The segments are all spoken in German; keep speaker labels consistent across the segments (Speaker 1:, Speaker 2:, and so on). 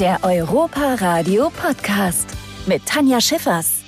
Speaker 1: Der Europa Radio Podcast mit Tanja Schiffers.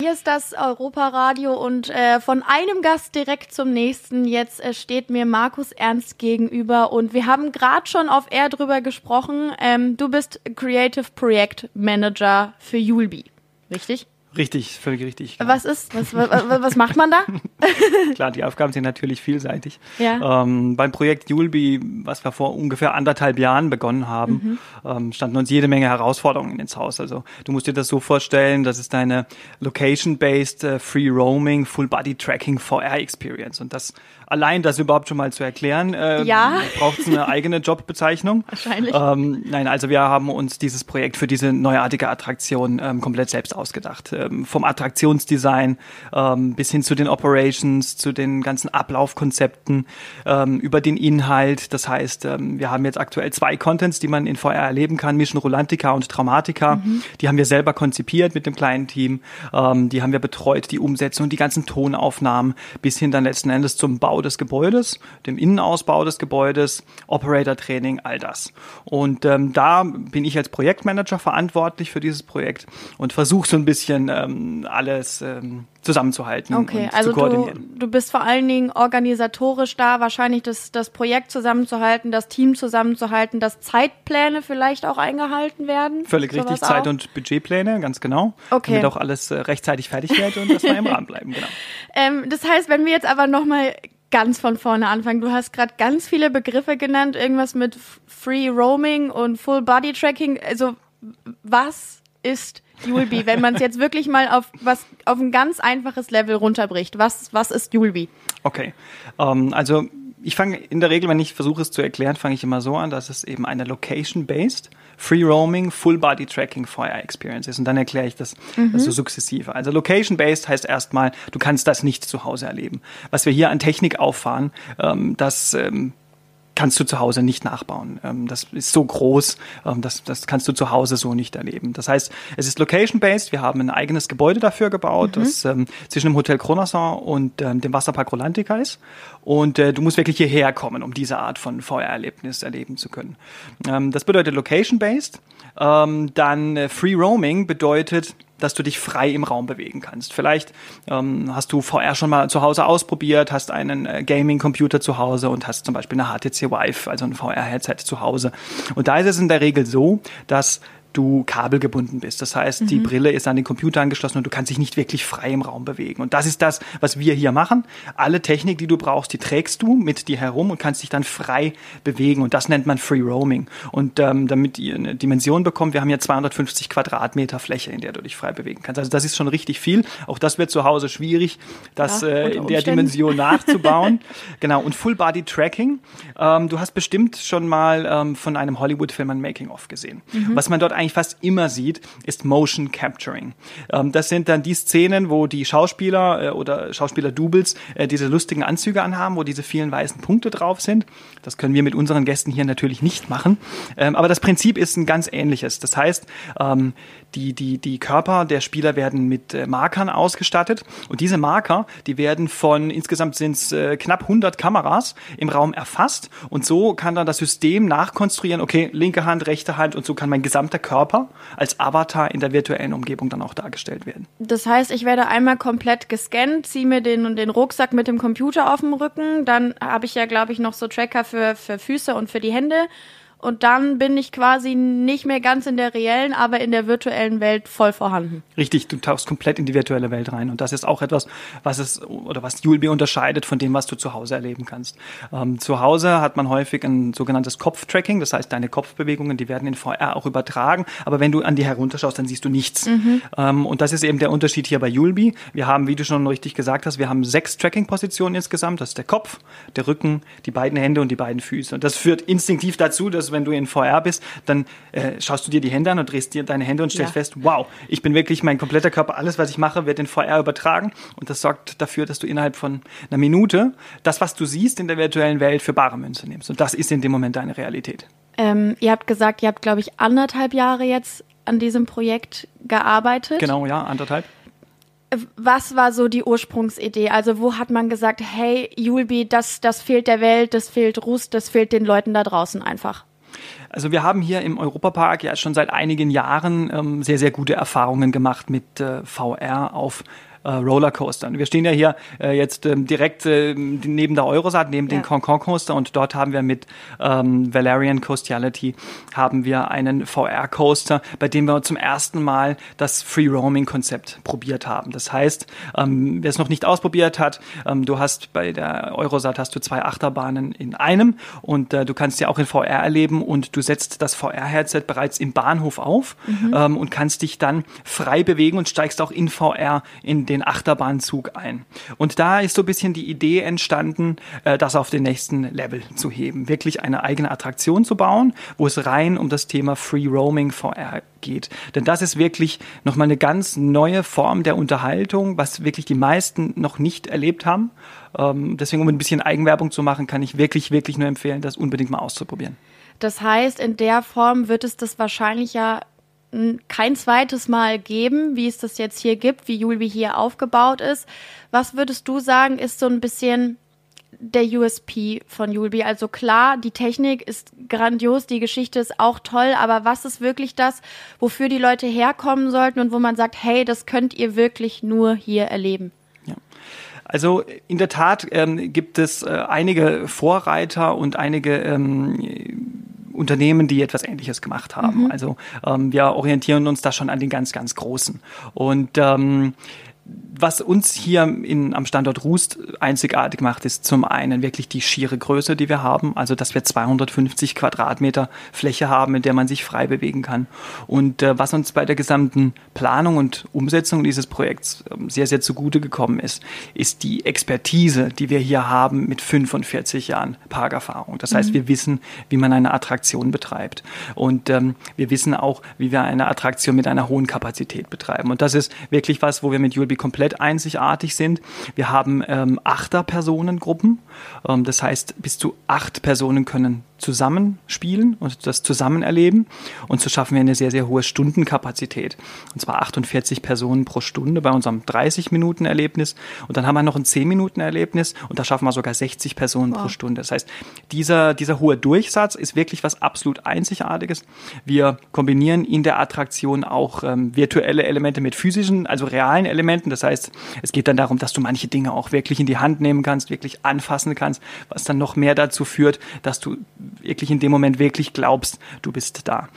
Speaker 2: Hier ist das Europa-Radio und äh, von einem Gast direkt zum nächsten. Jetzt äh, steht mir Markus Ernst gegenüber und wir haben gerade schon auf Air drüber gesprochen. Ähm, du bist Creative Projekt Manager für Julbi, richtig?
Speaker 3: Richtig, völlig richtig. Genau.
Speaker 2: Was ist, was, was, was macht man da?
Speaker 3: Klar, die Aufgaben sind natürlich vielseitig.
Speaker 2: Ja.
Speaker 3: Ähm, beim Projekt Julbi, was wir vor ungefähr anderthalb Jahren begonnen haben, mhm. ähm, standen uns jede Menge Herausforderungen ins Haus. Also du musst dir das so vorstellen, das ist eine Location-based, uh, Free Roaming, Full Body Tracking VR Experience. Und das allein das überhaupt schon mal zu erklären, äh,
Speaker 2: ja.
Speaker 3: braucht es eine eigene Jobbezeichnung.
Speaker 2: Wahrscheinlich.
Speaker 3: Ähm, nein, also wir haben uns dieses Projekt für diese neuartige Attraktion ähm, komplett selbst ausgedacht. Ähm, vom Attraktionsdesign ähm, bis hin zu den Operations, zu den ganzen Ablaufkonzepten, ähm, über den Inhalt. Das heißt, ähm, wir haben jetzt aktuell zwei Contents, die man in VR erleben kann, Mission Rolantica und Traumatica. Mhm. Die haben wir selber konzipiert mit dem kleinen Team. Die haben wir betreut, die Umsetzung, die ganzen Tonaufnahmen bis hin dann letzten Endes zum Bau des Gebäudes, dem Innenausbau des Gebäudes, Operator-Training, all das. Und ähm, da bin ich als Projektmanager verantwortlich für dieses Projekt und versuche so ein bisschen ähm, alles ähm, zusammenzuhalten
Speaker 2: okay,
Speaker 3: und
Speaker 2: also
Speaker 3: zu koordinieren.
Speaker 2: Du, du bist vor allen Dingen organisatorisch da, wahrscheinlich das, das Projekt zusammenzuhalten, das Team zusammenzuhalten, dass Zeitpläne vielleicht auch eingehalten werden.
Speaker 3: Völlig
Speaker 2: Sowas
Speaker 3: richtig, Zeit-
Speaker 2: auch?
Speaker 3: und Budgetpläne, ganz genau.
Speaker 2: Okay.
Speaker 3: Damit auch alles äh, rechtzeitig fertig wird und dass wir im Rahmen bleiben, genau.
Speaker 2: Ähm, das heißt, wenn wir jetzt aber nochmal ganz von vorne anfangen, du hast gerade ganz viele Begriffe genannt, irgendwas mit Free Roaming und Full Body Tracking. Also was ist Julbi, wenn man es jetzt wirklich mal auf was auf ein ganz einfaches Level runterbricht? Was was ist Julbi?
Speaker 3: Okay, ähm, also ich fange in der Regel, wenn ich versuche es zu erklären, fange ich immer so an, dass es eben eine Location-based, Free Roaming, Full Body Tracking VR Experience ist. Und dann erkläre ich das
Speaker 2: Mhm.
Speaker 3: so sukzessive. Also Location-based heißt erstmal, du kannst das nicht zu Hause erleben. Was wir hier an Technik auffahren, ähm, das ähm, kannst du zu Hause nicht nachbauen. Ähm, das ist so groß, ähm, das, das kannst du zu Hause so nicht erleben. Das heißt, es ist location-based. Wir haben ein eigenes Gebäude dafür gebaut, das ähm, zwischen dem Hotel Kronasson und ähm, dem Wasserpark Rolantica ist. Und äh, du musst wirklich hierher kommen, um diese Art von VR-Erlebnis erleben zu können. Ähm, das bedeutet location-based. Ähm, dann äh, Free Roaming bedeutet, dass du dich frei im Raum bewegen kannst. Vielleicht ähm, hast du VR schon mal zu Hause ausprobiert, hast einen äh, Gaming-Computer zu Hause und hast zum Beispiel eine HTC Vive, also ein VR-Headset zu Hause. Und da ist es in der Regel so, dass du kabelgebunden bist. Das heißt, die Brille ist an den Computer angeschlossen und du kannst dich nicht wirklich frei im Raum bewegen. Und das ist das, was wir hier machen. Alle Technik, die du brauchst, die trägst du mit dir herum und kannst dich dann frei bewegen. Und das nennt man Free Roaming. Und ähm, damit ihr eine Dimension bekommt, wir haben hier 250 Quadratmeter Fläche, in der du dich frei bewegen kannst. Also das ist schon richtig viel. Auch das wird zu Hause schwierig, das
Speaker 2: Ja,
Speaker 3: äh, in der. Dimension nachzubauen. genau. Und Full Body Tracking. Ähm, du hast bestimmt schon mal ähm, von einem Hollywood-Film ein Making-of gesehen. Was man dort eigentlich fast immer sieht, ist Motion Capturing. Ähm, das sind dann die Szenen, wo die Schauspieler äh, oder Schauspieler-Doubles äh, diese lustigen Anzüge anhaben, wo diese vielen weißen Punkte drauf sind. Das können wir mit unseren Gästen hier natürlich nicht machen. Ähm, aber das Prinzip ist ein ganz ähnliches. Das heißt, ähm, die, die, die Körper der Spieler werden mit äh, Markern ausgestattet und diese Marker, die werden von, insgesamt sind es äh, knapp 100 Kameras im Raum erfasst und so kann dann das System nachkonstruieren, okay, linke Hand, rechte Hand und so kann mein gesamter Körper als Avatar in der virtuellen Umgebung dann auch dargestellt werden.
Speaker 2: Das heißt, ich werde einmal komplett gescannt, ziehe mir den, den Rucksack mit dem Computer auf dem Rücken, dann habe ich ja, glaube ich, noch so Tracker für, für Füße und für die Hände. Und dann bin ich quasi nicht mehr ganz in der reellen, aber in der virtuellen Welt voll vorhanden.
Speaker 3: Richtig, du tauchst komplett in die virtuelle Welt rein. Und das ist auch etwas, was es oder was Julbi unterscheidet von dem, was du zu Hause erleben kannst. Ähm, zu Hause hat man häufig ein sogenanntes Kopftracking, das heißt, deine Kopfbewegungen, die werden in VR auch übertragen. Aber wenn du an die herunterschaust, dann siehst du nichts. Ähm, und das ist eben der Unterschied hier bei Julbi. Wir haben, wie du schon richtig gesagt hast, wir haben sechs Tracking-Positionen insgesamt. Das ist der Kopf, der Rücken, die beiden Hände und die beiden Füße. Und das führt instinktiv dazu, dass wenn du in VR bist, dann äh, schaust du dir die Hände an und drehst dir deine Hände und stellst
Speaker 2: Ja.
Speaker 3: fest, wow, ich bin wirklich, mein kompletter Körper, alles, was ich mache, wird in VR übertragen. Und das sorgt dafür, dass du innerhalb von einer Minute das, was du siehst in der virtuellen Welt, für bare Münze nimmst. Und das ist in dem Moment deine Realität.
Speaker 2: Ähm, ihr habt gesagt, ihr habt, glaube ich, anderthalb Jahre jetzt an diesem Projekt gearbeitet.
Speaker 3: Genau, ja, anderthalb.
Speaker 2: Was war so die Ursprungsidee? Also wo hat man gesagt, hey, Julbi, das, das fehlt der Welt, das fehlt Rust, das fehlt den Leuten da draußen einfach?
Speaker 3: Also wir haben hier im Europapark ja schon seit einigen Jahren ähm, sehr, sehr gute Erfahrungen gemacht mit äh, VR auf äh, Rollercoastern. Wir stehen ja hier äh, jetzt ähm, direkt äh, neben der Eurosat, neben ja. den Concon Coaster und dort haben wir mit ähm, Valerian Coastiality haben wir einen VR Coaster, bei dem wir zum ersten Mal das Free Roaming Konzept probiert haben. Das heißt, ähm, wer es noch nicht ausprobiert hat, ähm, du hast bei der Eurosat hast du zwei Achterbahnen in einem und äh, du kannst ja auch in VR erleben und du setzt das VR Headset bereits im Bahnhof auf mhm. ähm, und kannst dich dann frei bewegen und steigst auch in VR in den den Achterbahnzug ein. Und da ist so ein bisschen die Idee entstanden, äh, das auf den nächsten Level zu heben. Wirklich eine eigene Attraktion zu bauen, wo es rein um das Thema Free Roaming VR geht. Denn das ist wirklich nochmal eine ganz neue Form der Unterhaltung, was wirklich die meisten noch nicht erlebt haben. Ähm, deswegen, um ein bisschen Eigenwerbung zu machen, kann ich wirklich, wirklich nur empfehlen, das unbedingt mal auszuprobieren.
Speaker 2: Das heißt, in der Form wird es das wahrscheinlich ja kein zweites Mal geben, wie es das jetzt hier gibt, wie Julbi hier aufgebaut ist. Was würdest du sagen, ist so ein bisschen der USP von Julbi? Also klar, die Technik ist grandios, die Geschichte ist auch toll, aber was ist wirklich das, wofür die Leute herkommen sollten und wo man sagt, hey, das könnt ihr wirklich nur hier erleben?
Speaker 3: Ja. Also in der Tat ähm, gibt es äh, einige Vorreiter und einige ähm, Unternehmen, die etwas Ähnliches gemacht haben. Mhm. Also ähm, wir orientieren uns da schon an den ganz, ganz Großen. Und ähm, was uns hier in, am Standort Rust einzigartig macht, ist zum einen wirklich die schiere Größe, die wir haben, also dass wir 250 Quadratmeter Fläche haben, in der man sich frei bewegen kann. Und äh, was uns bei der gesamten Planung und Umsetzung dieses Projekts äh, sehr, sehr zugute gekommen ist, ist die Expertise, die wir hier haben mit 45 Jahren Parkerfahrung. Das heißt, mhm. wir wissen, wie man eine Attraktion betreibt. Und ähm, wir wissen auch, wie wir eine Attraktion mit einer hohen Kapazität betreiben. Und das ist wirklich was, wo wir mit Julbi komplett einzigartig sind. Wir haben ähm, Achter-Personengruppen. Ähm, das heißt, bis zu acht Personen können zusammenspielen und das zusammen erleben. Und so schaffen wir eine sehr, sehr hohe Stundenkapazität. Und zwar 48 Personen pro Stunde bei unserem 30-Minuten-Erlebnis. Und dann haben wir noch ein 10-Minuten-Erlebnis und da schaffen wir sogar 60 Personen wow. pro Stunde. Das heißt, dieser, dieser hohe Durchsatz ist wirklich was absolut Einzigartiges. Wir kombinieren in der Attraktion auch ähm, virtuelle Elemente mit physischen, also realen Elementen. Das heißt, es geht dann darum, dass du manche Dinge auch wirklich in die Hand nehmen kannst, wirklich anfassen kannst, was dann noch mehr dazu führt, dass du wirklich in dem Moment wirklich glaubst, du bist da.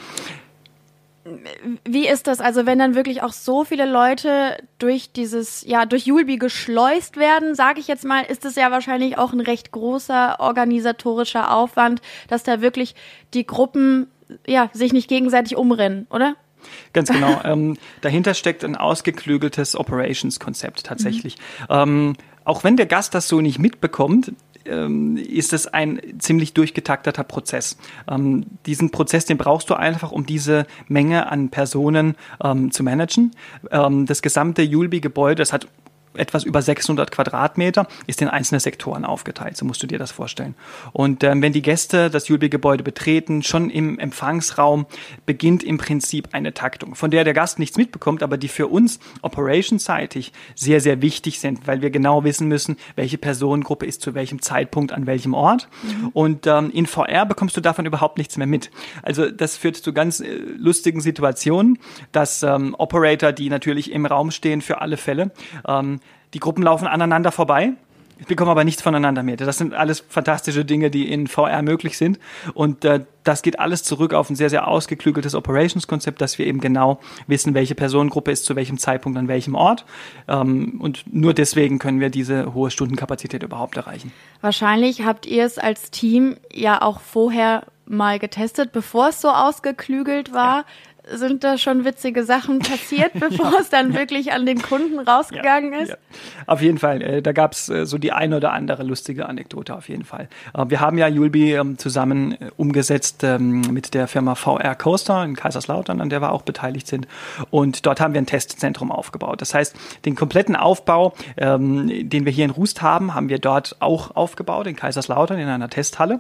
Speaker 2: Wie ist das? Also wenn dann wirklich auch so viele Leute durch dieses, ja, durch Julbi geschleust werden, sage ich jetzt mal, ist es ja wahrscheinlich auch ein recht großer organisatorischer Aufwand, dass da wirklich die Gruppen, ja, sich nicht gegenseitig umrennen, oder?
Speaker 3: Ganz genau. ähm, dahinter steckt ein ausgeklügeltes Operations-Konzept tatsächlich. Mhm. Ähm, auch wenn der Gast das so nicht mitbekommt, ähm, ist es ein ziemlich durchgetakteter Prozess. Ähm, diesen Prozess, den brauchst du einfach, um diese Menge an Personen ähm, zu managen. Ähm, das gesamte Julbi-Gebäude, das hat etwas über 600 Quadratmeter, ist in einzelne Sektoren aufgeteilt. So musst du dir das vorstellen. Und ähm, wenn die Gäste das Julbi-Gebäude betreten, schon im Empfangsraum beginnt im Prinzip eine Taktung, von der der Gast nichts mitbekommt, aber die für uns operationsseitig sehr, sehr wichtig sind, weil wir genau wissen müssen, welche Personengruppe ist zu welchem Zeitpunkt an welchem Ort. Mhm. Und ähm, in VR bekommst du davon überhaupt nichts mehr mit. Also das führt zu ganz äh, lustigen Situationen, dass ähm, Operator, die natürlich im Raum stehen für alle Fälle, ähm, die Gruppen laufen aneinander vorbei. Ich bekomme aber nichts voneinander mit. Das sind alles fantastische Dinge, die in VR möglich sind. Und äh, das geht alles zurück auf ein sehr, sehr ausgeklügeltes Operations-Konzept, dass wir eben genau wissen, welche Personengruppe ist zu welchem Zeitpunkt an welchem Ort. Ähm, und nur deswegen können wir diese hohe Stundenkapazität überhaupt erreichen.
Speaker 2: Wahrscheinlich habt ihr es als Team ja auch vorher mal getestet, bevor es so ausgeklügelt war. Ja sind da schon witzige Sachen passiert, bevor ja. es dann wirklich an den Kunden rausgegangen ja, ist? Ja.
Speaker 3: Auf jeden Fall. Äh, da gab es äh, so die eine oder andere lustige Anekdote auf jeden Fall. Äh, wir haben ja Julbi ähm, zusammen umgesetzt ähm, mit der Firma VR Coaster in Kaiserslautern, an der wir auch beteiligt sind. Und dort haben wir ein Testzentrum aufgebaut. Das heißt, den kompletten Aufbau, ähm, den wir hier in Rust haben, haben wir dort auch aufgebaut, in Kaiserslautern, in einer Testhalle.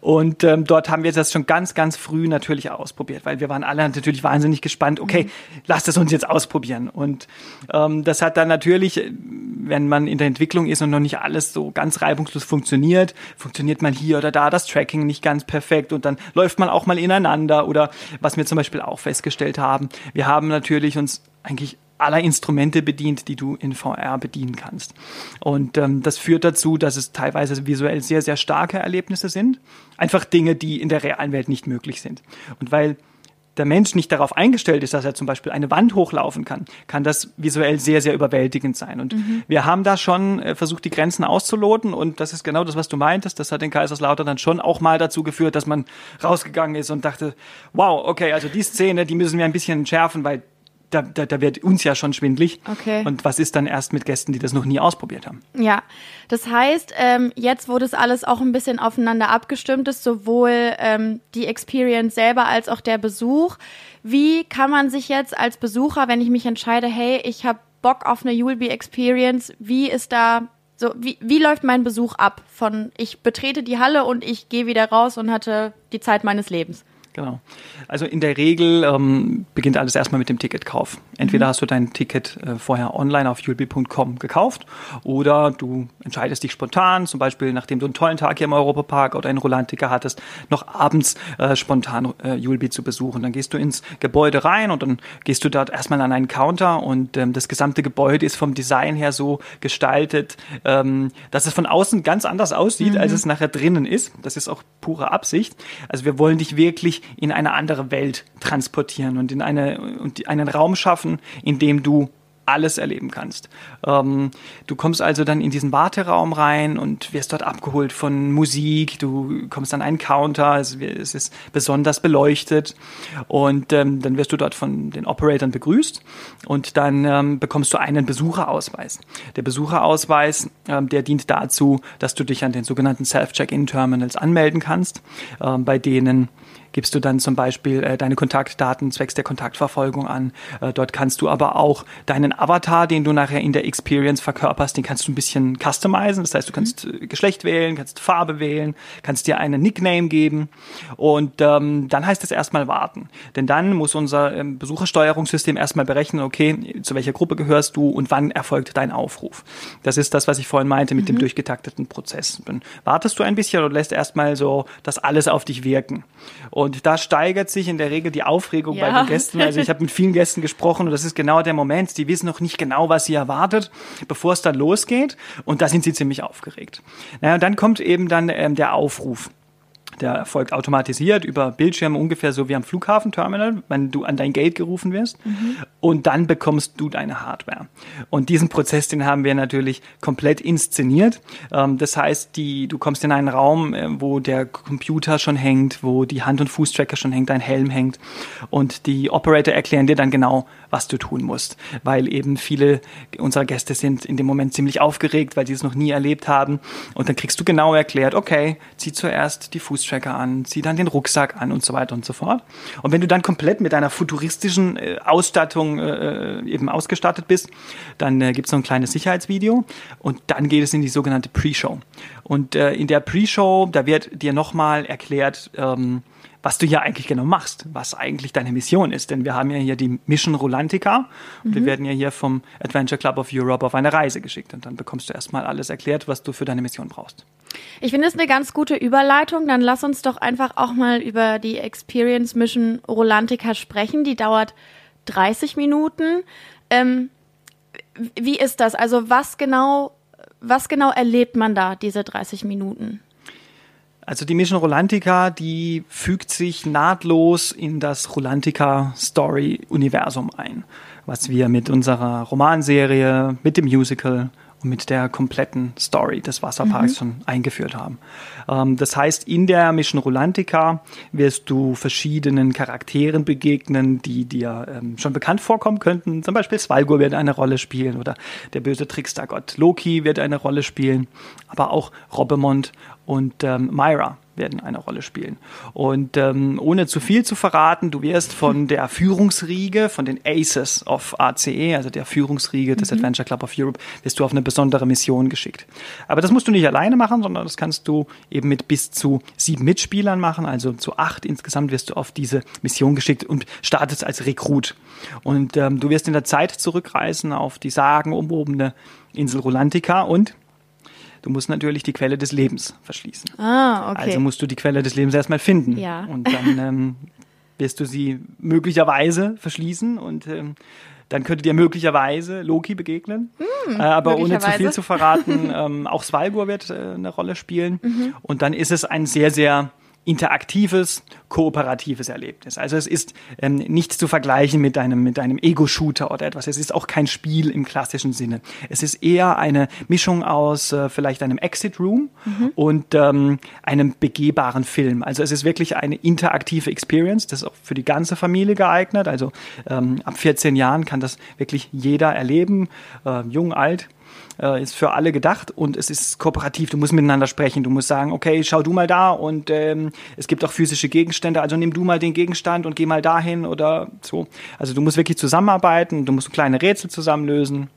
Speaker 3: Und dort haben wir das schon ganz, ganz früh natürlich ausprobiert, weil wir waren alle natürlich wahnsinnig gespannt, okay, mhm. lasst es uns jetzt ausprobieren. Und ähm, das hat dann natürlich, wenn man in der Entwicklung ist und noch nicht alles so ganz reibungslos funktioniert, funktioniert mal hier oder da das Tracking nicht ganz perfekt und dann läuft man auch mal ineinander oder was wir zum Beispiel auch festgestellt haben, wir haben natürlich uns eigentlich aller Instrumente bedient, die du in VR bedienen kannst. Und ähm, das führt dazu, dass es teilweise visuell sehr, sehr starke Erlebnisse sind. Einfach Dinge, die in der realen Welt nicht möglich sind. Und weil der Mensch nicht darauf eingestellt ist, dass er zum Beispiel eine Wand hochlaufen kann, kann das visuell sehr, sehr überwältigend sein. Und mhm. wir haben da schon äh, versucht, die Grenzen auszuloten. Und das ist genau das, was du meintest. Das hat den Kaiserslautern dann schon auch mal dazu geführt, dass man rausgegangen ist und dachte, wow, okay, also die Szene, die müssen wir ein bisschen schärfen, weil da, da, da wird uns ja schon schwindlig.
Speaker 2: Okay.
Speaker 3: Und was ist dann erst mit Gästen, die das noch nie ausprobiert haben?
Speaker 2: Ja, das heißt, ähm, jetzt, wo das alles auch ein bisschen aufeinander abgestimmt ist, sowohl ähm, die Experience selber als auch der Besuch, wie kann man sich jetzt als Besucher, wenn ich mich entscheide, hey, ich habe Bock auf eine Yulby Experience, wie ist da so, wie, wie läuft mein Besuch ab? Von ich betrete die Halle und ich gehe wieder raus und hatte die Zeit meines Lebens.
Speaker 3: Genau. Also in der Regel ähm, beginnt alles erstmal mit dem Ticketkauf. Entweder mhm. hast du dein Ticket äh, vorher online auf ulb.com gekauft oder du entscheidest dich spontan, zum Beispiel nachdem du einen tollen Tag hier im Europapark oder einen Rolantiker hattest, noch abends äh, spontan äh, Julbi zu besuchen. Dann gehst du ins Gebäude rein und dann gehst du dort erstmal an einen Counter und ähm, das gesamte Gebäude ist vom Design her so gestaltet, ähm, dass es von außen ganz anders aussieht, mhm. als es nachher drinnen ist. Das ist auch pure Absicht. Also wir wollen dich wirklich in eine andere Welt transportieren und in eine, und einen Raum schaffen, in dem du alles erleben kannst. Ähm, du kommst also dann in diesen Warteraum rein und wirst dort abgeholt von Musik. Du kommst an einen Counter, es, es ist besonders beleuchtet und ähm, dann wirst du dort von den Operatoren begrüßt und dann ähm, bekommst du einen Besucherausweis. Der Besucherausweis, ähm, der dient dazu, dass du dich an den sogenannten Self-Check-In-Terminals anmelden kannst, ähm, bei denen gibst du dann zum Beispiel äh, deine Kontaktdaten zwecks der Kontaktverfolgung an. Äh, dort kannst du aber auch deinen Avatar, den du nachher in der Experience verkörperst, den kannst du ein bisschen customizen. Das heißt, du kannst äh, Geschlecht wählen, kannst Farbe wählen, kannst dir einen Nickname geben und ähm, dann heißt es erstmal warten. Denn dann muss unser ähm, Besuchersteuerungssystem erstmal berechnen, okay, zu welcher Gruppe gehörst du und wann erfolgt dein Aufruf. Das ist das, was ich vorhin meinte mit mhm. dem durchgetakteten Prozess. Dann wartest du ein bisschen und lässt erstmal so das alles auf dich wirken. Und und da steigert sich in der Regel die Aufregung ja. bei den Gästen. Also ich habe mit vielen Gästen gesprochen und das ist genau der Moment. Die wissen noch nicht genau, was sie erwartet, bevor es dann losgeht. Und da sind sie ziemlich aufgeregt. Naja, und dann kommt eben dann ähm, der Aufruf. Der erfolgt automatisiert über Bildschirme ungefähr so wie am Flughafenterminal, wenn du an dein Gate gerufen wirst. Mhm. Und dann bekommst du deine Hardware. Und diesen Prozess, den haben wir natürlich komplett inszeniert. Ähm, das heißt, die, du kommst in einen Raum, äh, wo der Computer schon hängt, wo die Hand- und Fußtracker schon hängt, dein Helm hängt. Und die Operator erklären dir dann genau, was du tun musst. Weil eben viele unserer Gäste sind in dem Moment ziemlich aufgeregt, weil sie es noch nie erlebt haben. Und dann kriegst du genau erklärt, okay, zieh zuerst die Fußtracker an, zieh dann den Rucksack an und so weiter und so fort. Und wenn du dann komplett mit deiner futuristischen äh, Ausstattung äh, eben ausgestattet bist, dann äh, gibt es noch ein kleines Sicherheitsvideo und dann geht es in die sogenannte Pre-Show. Und äh, in der Pre-Show, da wird dir nochmal erklärt, ähm, was du hier eigentlich genau machst, was eigentlich deine Mission ist. Denn wir haben ja hier die Mission Rolantica und mhm. wir werden ja hier vom Adventure Club of Europe auf eine Reise geschickt. Und dann bekommst du erstmal alles erklärt, was du für deine Mission brauchst.
Speaker 2: Ich finde es eine ganz gute Überleitung. Dann lass uns doch einfach auch mal über die Experience Mission Rolantica sprechen. Die dauert 30 Minuten. Ähm, wie ist das? Also was genau, was genau erlebt man da, diese 30 Minuten?
Speaker 3: Also die Mission Rolantica, die fügt sich nahtlos in das Rolantica Story Universum ein, was wir mit unserer Romanserie, mit dem Musical und mit der kompletten Story des Wasserparks mhm. schon eingeführt haben. Ähm, das heißt, in der Mission Rolantica wirst du verschiedenen Charakteren begegnen, die dir ähm, schon bekannt vorkommen könnten. Zum Beispiel Svalgur wird eine Rolle spielen oder der böse Trickstergott Loki wird eine Rolle spielen, aber auch Robbemont und ähm, Myra werden eine Rolle spielen. Und ähm, ohne zu viel zu verraten, du wirst von der Führungsriege, von den Aces of ACE, also der Führungsriege des mhm. Adventure Club of Europe, wirst du auf eine besondere Mission geschickt. Aber das musst du nicht alleine machen, sondern das kannst du eben mit bis zu sieben Mitspielern machen, also zu acht insgesamt wirst du auf diese Mission geschickt und startest als Rekrut. Und ähm, du wirst in der Zeit zurückreisen auf die sagenumwobene Insel Rolantica und Du musst natürlich die Quelle des Lebens verschließen.
Speaker 2: Ah, okay.
Speaker 3: Also musst du die Quelle des Lebens erstmal finden.
Speaker 2: Ja.
Speaker 3: Und dann ähm, wirst du sie möglicherweise verschließen und ähm, dann könnte dir möglicherweise Loki begegnen.
Speaker 2: Hm,
Speaker 3: äh, aber ohne zu viel zu verraten, ähm, auch Svalgur wird äh, eine Rolle spielen.
Speaker 2: Mhm.
Speaker 3: Und dann ist es ein sehr, sehr interaktives, kooperatives Erlebnis. Also es ist ähm, nicht zu vergleichen mit einem, mit einem Ego-Shooter oder etwas. Es ist auch kein Spiel im klassischen Sinne. Es ist eher eine Mischung aus äh, vielleicht einem Exit Room
Speaker 2: Mhm.
Speaker 3: und ähm, einem begehbaren Film. Also es ist wirklich eine interaktive Experience. Das ist auch für die ganze Familie geeignet. Also ähm, ab 14 Jahren kann das wirklich jeder erleben, äh, jung, alt äh, ist für alle gedacht und es ist kooperativ. Du musst miteinander sprechen. Du musst sagen, okay, schau du mal da und ähm, es gibt auch physische Gegenstände, also nimm du mal den Gegenstand und geh mal dahin oder so. Also du musst wirklich zusammenarbeiten, du musst kleine Rätsel zusammenlösen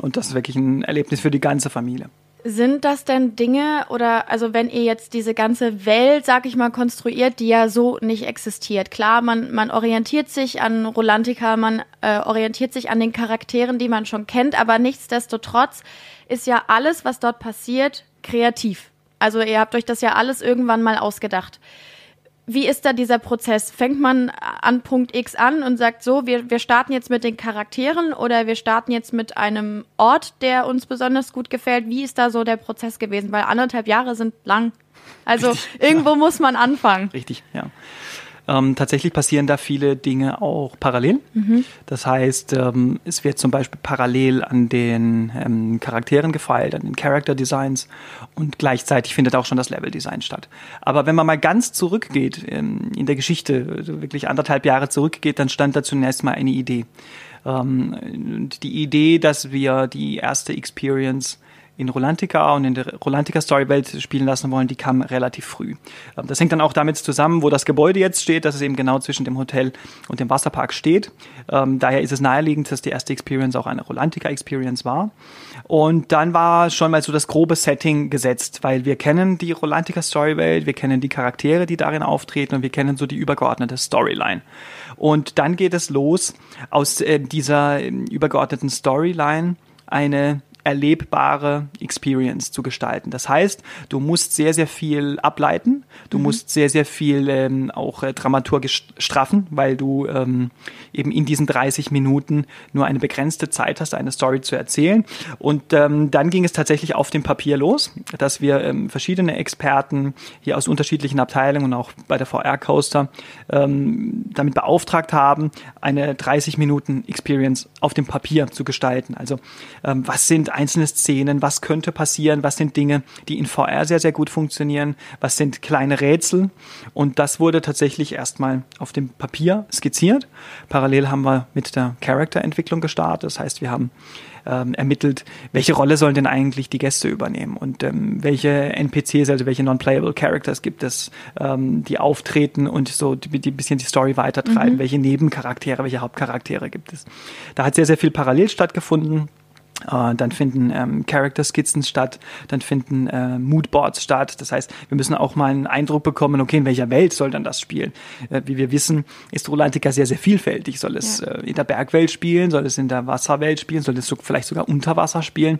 Speaker 3: und das ist wirklich ein Erlebnis für die ganze Familie.
Speaker 2: Sind das denn Dinge oder also wenn ihr jetzt diese ganze Welt, sag ich mal, konstruiert, die ja so nicht existiert. Klar, man, man orientiert sich an Rolantica, man äh, orientiert sich an den Charakteren, die man schon kennt, aber nichtsdestotrotz ist ja alles, was dort passiert, kreativ. Also ihr habt euch das ja alles irgendwann mal ausgedacht. Wie ist da dieser Prozess? Fängt man an Punkt X an und sagt so, wir, wir starten jetzt mit den Charakteren oder wir starten jetzt mit einem Ort, der uns besonders gut gefällt? Wie ist da so der Prozess gewesen? Weil anderthalb Jahre sind lang. Also
Speaker 3: Richtig,
Speaker 2: irgendwo muss man anfangen.
Speaker 3: Richtig, ja. Ähm, tatsächlich passieren da viele Dinge auch parallel. Das heißt, ähm, es wird zum Beispiel parallel an den ähm, Charakteren gefeilt, an den Character Designs und gleichzeitig findet auch schon das Level Design statt. Aber wenn man mal ganz zurückgeht ähm, in der Geschichte, also wirklich anderthalb Jahre zurückgeht, dann stand da zunächst mal eine Idee. Ähm, und die Idee, dass wir die erste Experience in Rolantica und in der Rolantica Storywelt spielen lassen wollen, die kam relativ früh. Ähm, Das hängt dann auch damit zusammen, wo das Gebäude jetzt steht, dass es eben genau zwischen dem Hotel und dem Wasserpark steht. Ähm, daher ist es naheliegend, dass die erste Experience auch eine Rolantica Experience war. Und dann war schon mal so das grobe Setting gesetzt, weil wir kennen die Rolantica Storywelt, wir kennen die Charaktere, die darin auftreten und wir kennen so die übergeordnete Storyline. Und dann geht es los, aus äh, dieser ähm, übergeordneten Storyline eine erlebbare Experience zu gestalten. Das heißt, du musst sehr, sehr viel ableiten, du musst sehr, sehr viel ähm, auch äh, dramaturgisch straffen, weil du ähm, eben in diesen 30 Minuten nur eine begrenzte Zeit hast, eine Story zu erzählen. Und ähm, dann ging es tatsächlich auf dem Papier los, dass wir ähm, verschiedene Experten hier aus unterschiedlichen Abteilungen und auch bei der VR Coaster ähm, damit beauftragt haben, eine 30 Minuten Experience auf dem Papier zu gestalten. Also ähm, was sind einzelne Szenen, was könnte passieren, was sind Dinge, die in VR sehr, sehr gut funktionieren, was sind kleine Rätsel. Und das wurde tatsächlich erstmal auf dem Papier skizziert. Parallel haben wir mit der Charakterentwicklung gestartet. Das heißt, wir haben ähm, ermittelt, welche Rolle sollen denn eigentlich die Gäste übernehmen und ähm, welche NPCs, also welche Non-Playable Characters gibt es, ähm, die auftreten und so die, die bisschen die Story weitertreiben, welche Nebencharaktere, welche Hauptcharaktere gibt es. Da hat sehr, sehr viel parallel stattgefunden. Äh, Dann finden ähm, Character-Skizzen statt, dann finden äh, Moodboards statt. Das heißt, wir müssen auch mal einen Eindruck bekommen, okay, in welcher Welt soll dann das spielen? Äh, wie wir wissen, ist Rolantica sehr, sehr vielfältig. Soll es
Speaker 2: Ja.
Speaker 3: äh, in der Bergwelt spielen? Soll es in der Wasserwelt spielen? Soll es so, vielleicht sogar unter Wasser spielen?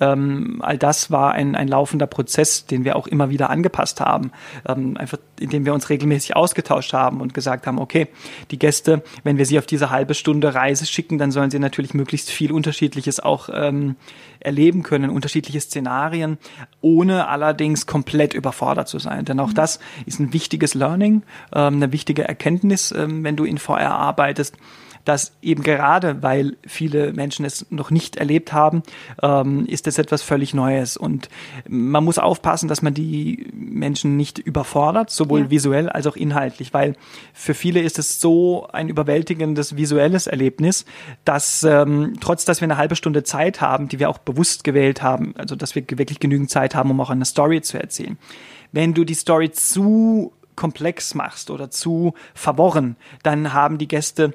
Speaker 3: Ähm, all das war ein, ein laufender Prozess, den wir auch immer wieder angepasst haben. Ähm, einfach, indem wir uns regelmäßig ausgetauscht haben und gesagt haben, okay, die Gäste, wenn wir sie auf diese halbe Stunde Reise schicken, dann sollen sie natürlich möglichst viel Unterschiedliches auch ähm, erleben können, unterschiedliche Szenarien, ohne allerdings komplett überfordert zu sein. Denn auch das ist ein wichtiges Learning, ähm, eine wichtige Erkenntnis, ähm, wenn du in VR arbeitest, dass eben gerade, weil viele Menschen es noch nicht erlebt haben, ähm, ist es etwas völlig Neues. Und man muss aufpassen, dass man die Menschen nicht überfordert, sowohl ja. visuell als auch inhaltlich, weil für viele ist es so ein überwältigendes visuelles Erlebnis, dass ähm, trotz, dass wir eine halbe Stunde Zeit haben, die wir auch bewusst gewählt haben, also dass wir wirklich genügend Zeit haben, um auch eine Story zu erzählen. Wenn du die Story zu komplex machst oder zu verworren, dann haben die Gäste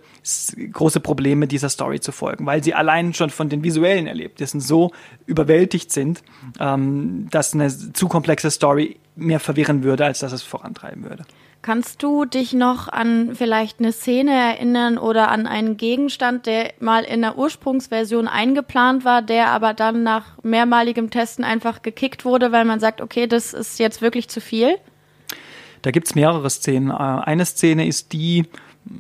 Speaker 3: große Probleme, dieser Story zu folgen, weil sie allein schon von den visuellen Erlebnissen so überwältigt sind, ähm, dass eine zu komplexe Story mehr verwirren würde, als dass es vorantreiben würde.
Speaker 2: Kannst du dich noch an vielleicht eine Szene erinnern oder an einen Gegenstand, der mal in der Ursprungsversion eingeplant war, der aber dann nach mehrmaligem Testen einfach gekickt wurde, weil man sagt, okay, das ist jetzt wirklich zu viel?
Speaker 3: Da gibt's mehrere Szenen. Äh, eine Szene ist die,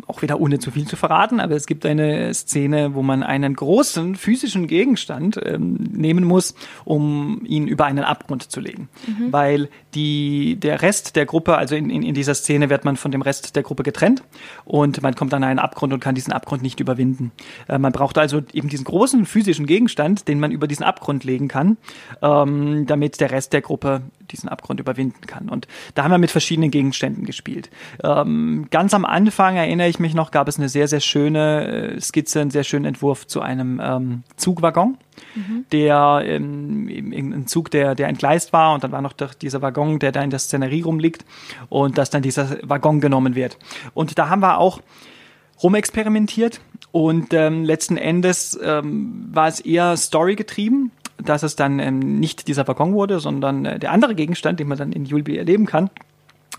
Speaker 3: auch wieder ohne zu viel zu verraten, aber es gibt eine Szene, wo man einen großen physischen Gegenstand ähm, nehmen muss, um ihn über einen Abgrund zu legen. Mhm. Weil die, der Rest der Gruppe, also in, in, in dieser Szene wird man von dem Rest der Gruppe getrennt und man kommt an einen Abgrund und kann diesen Abgrund nicht überwinden. Äh, man braucht also eben diesen großen physischen Gegenstand, den man über diesen Abgrund legen kann, ähm, damit der Rest der Gruppe diesen Abgrund überwinden kann. Und da haben wir mit verschiedenen Gegenständen gespielt. Ähm, ganz am Anfang erinnere ich mich noch, gab es eine sehr, sehr schöne äh, Skizze, einen sehr schönen Entwurf zu einem ähm, Zugwaggon. Mhm. Der ähm, ein Zug, der, der entgleist war und dann war noch dieser Waggon, der da in der Szenerie rumliegt und dass dann dieser Waggon genommen wird. Und da haben wir auch rumexperimentiert und ähm, letzten Endes ähm, war es eher Story getrieben dass es dann ähm, nicht dieser Waggon wurde, sondern äh, der andere Gegenstand, den man dann in Julbi erleben kann.